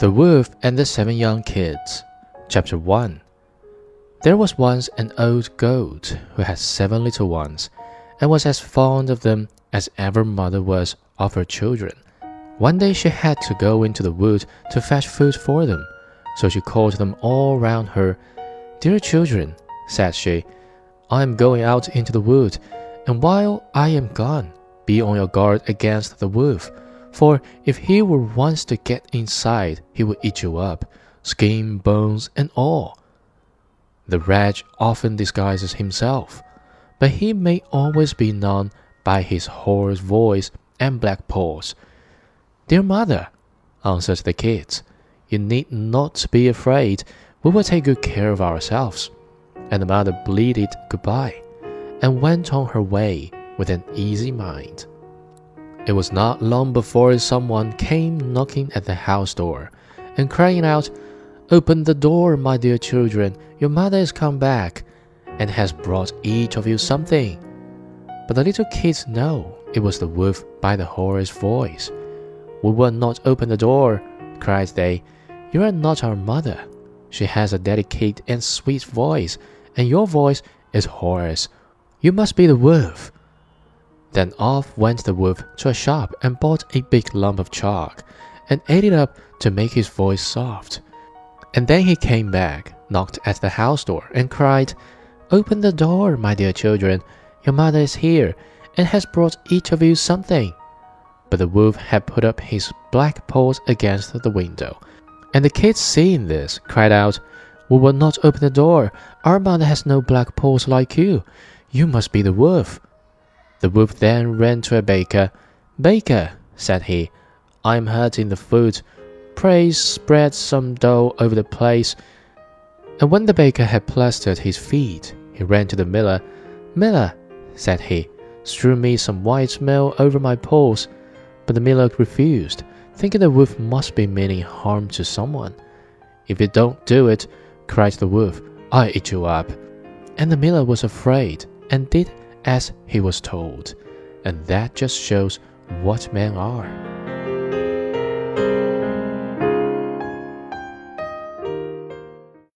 The Wolf and the Seven Young Kids. Chapter 1 There was once an old goat who had seven little ones, and was as fond of them as ever mother was of her children. One day she had to go into the wood to fetch food for them, so she called them all round her. Dear children, said she, I am going out into the wood, and while I am gone, be on your guard against the wolf for if he were once to get inside, he would eat you up, skin, bones, and all. The wretch often disguises himself, but he may always be known by his hoarse voice and black paws. Dear mother, answered the kids, you need not be afraid. We will take good care of ourselves. And the mother bleated goodbye, and went on her way with an easy mind. It was not long before someone came knocking at the house door, and crying out, Open the door, my dear children, your mother has come back, and has brought each of you something. But the little kids know it was the wolf by the hoarse voice. We will not open the door, cried they. You are not our mother. She has a delicate and sweet voice, and your voice is hoarse. You must be the wolf. Then off went the wolf to a shop and bought a big lump of chalk, and ate it up to make his voice soft. And then he came back, knocked at the house door, and cried, Open the door, my dear children. Your mother is here, and has brought each of you something. But the wolf had put up his black paws against the window, and the kids, seeing this, cried out, We will not open the door. Our mother has no black paws like you. You must be the wolf. The wolf then ran to a baker. Baker, said he, I am hurt in the foot. Pray spread some dough over the place. And when the baker had plastered his feet, he ran to the miller. Miller, said he, strew me some white meal over my paws. But the miller refused, thinking the wolf must be meaning harm to someone. If you don't do it, cried the wolf, I'll eat you up. And the miller was afraid, and did as he was told, and that just shows what men are.